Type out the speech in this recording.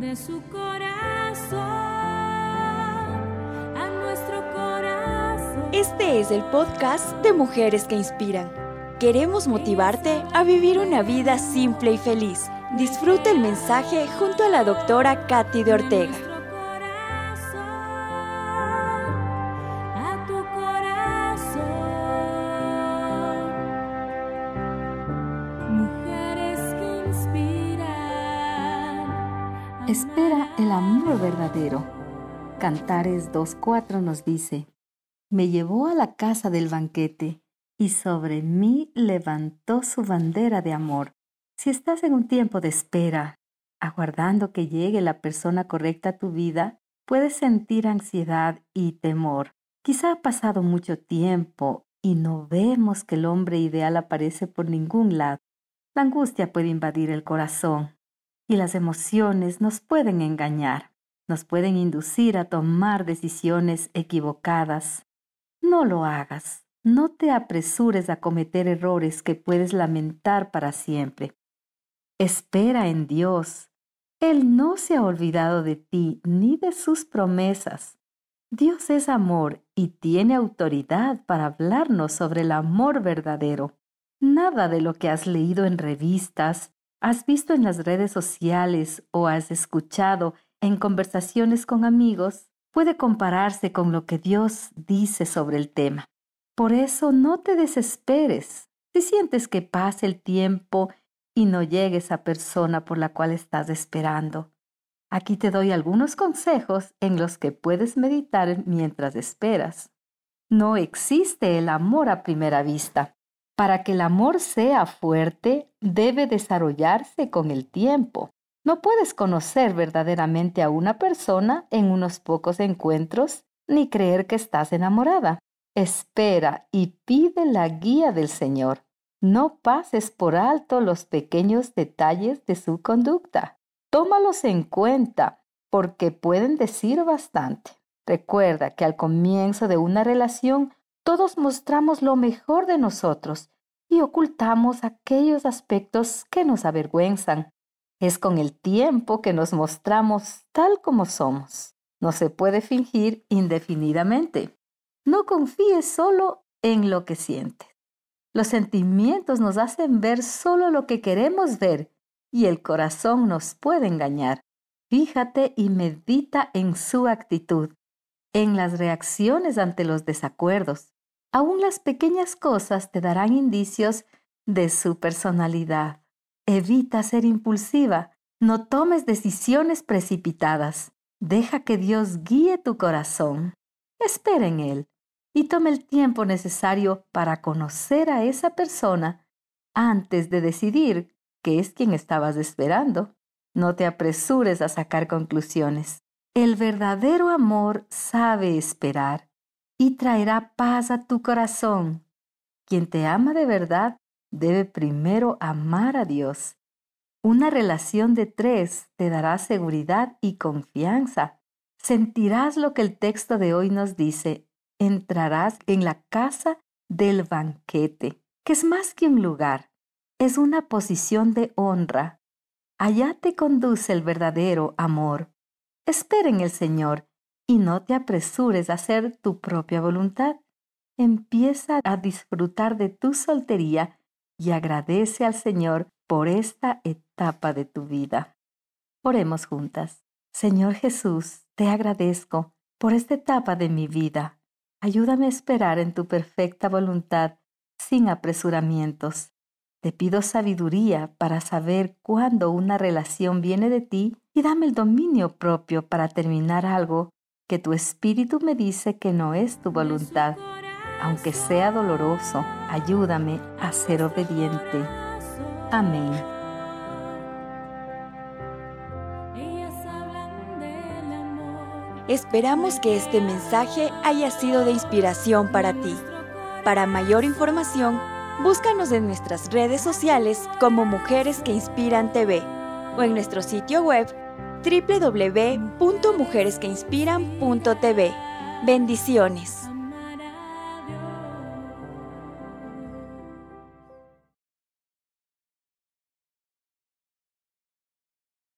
de su corazón a nuestro corazón. Este es el podcast de Mujeres que Inspiran. Queremos motivarte a vivir una vida simple y feliz. Disfruta el mensaje junto a la doctora Katy de Ortega. Espera el amor verdadero. Cantares 2.4 nos dice, Me llevó a la casa del banquete y sobre mí levantó su bandera de amor. Si estás en un tiempo de espera, aguardando que llegue la persona correcta a tu vida, puedes sentir ansiedad y temor. Quizá ha pasado mucho tiempo y no vemos que el hombre ideal aparece por ningún lado. La angustia puede invadir el corazón y las emociones nos pueden engañar, nos pueden inducir a tomar decisiones equivocadas. No lo hagas, no te apresures a cometer errores que puedes lamentar para siempre. Espera en Dios. Él no se ha olvidado de ti ni de sus promesas. Dios es amor y tiene autoridad para hablarnos sobre el amor verdadero. Nada de lo que has leído en revistas, has visto en las redes sociales o has escuchado en conversaciones con amigos puede compararse con lo que Dios dice sobre el tema. Por eso no te desesperes si sientes que pase el tiempo y no llegue esa persona por la cual estás esperando. Aquí te doy algunos consejos en los que puedes meditar mientras esperas. No existe el amor a primera vista. Para que el amor sea fuerte, debe desarrollarse con el tiempo. No puedes conocer verdaderamente a una persona en unos pocos encuentros ni creer que estás enamorada. Espera y pide la guía del Señor. No pases por alto los pequeños detalles de su conducta. Tómalos en cuenta porque pueden decir bastante. Recuerda que al comienzo de una relación todos mostramos lo mejor de nosotros y ocultamos aquellos aspectos que nos avergüenzan. Es con el tiempo que nos mostramos tal como somos. No se puede fingir indefinidamente. No confíes solo en lo que sientes. Los sentimientos nos hacen ver solo lo que queremos ver y el corazón nos puede engañar. Fíjate y medita en su actitud, en las reacciones ante los desacuerdos. Aún las pequeñas cosas te darán indicios de su personalidad. Evita ser impulsiva. No tomes decisiones precipitadas. Deja que Dios guíe tu corazón. Espera en Él y toma el tiempo necesario para conocer a esa persona antes de decidir que es quien estabas esperando. No te apresures a sacar conclusiones. El verdadero amor sabe esperar y traerá paz a tu corazón. Quien te ama de verdad debe primero amar a Dios. Una relación de tres te dará seguridad y confianza. Sentirás lo que el texto de hoy nos dice. Entrarás en la casa del banquete, que es más que un lugar, es una posición de honra. Allá te conduce el verdadero amor. Espera en el Señor y no te apresures a hacer tu propia voluntad. Empieza a disfrutar de tu soltería y agradece al Señor por esta etapa de tu vida. Oremos juntas. Señor Jesús, te agradezco por esta etapa de mi vida. Ayúdame a esperar en tu perfecta voluntad sin apresuramientos. Te pido sabiduría para saber cuándo una relación viene de ti y dame el dominio propio para terminar algo que tu espíritu me dice que no es tu voluntad. Aunque sea doloroso, ayúdame a ser obediente. Amén. Esperamos que este mensaje haya sido de inspiración para ti. Para mayor información, búscanos en nuestras redes sociales como Mujeres que Inspiran TV o en nuestro sitio web www.mujeresqueinspiran.tv. Bendiciones.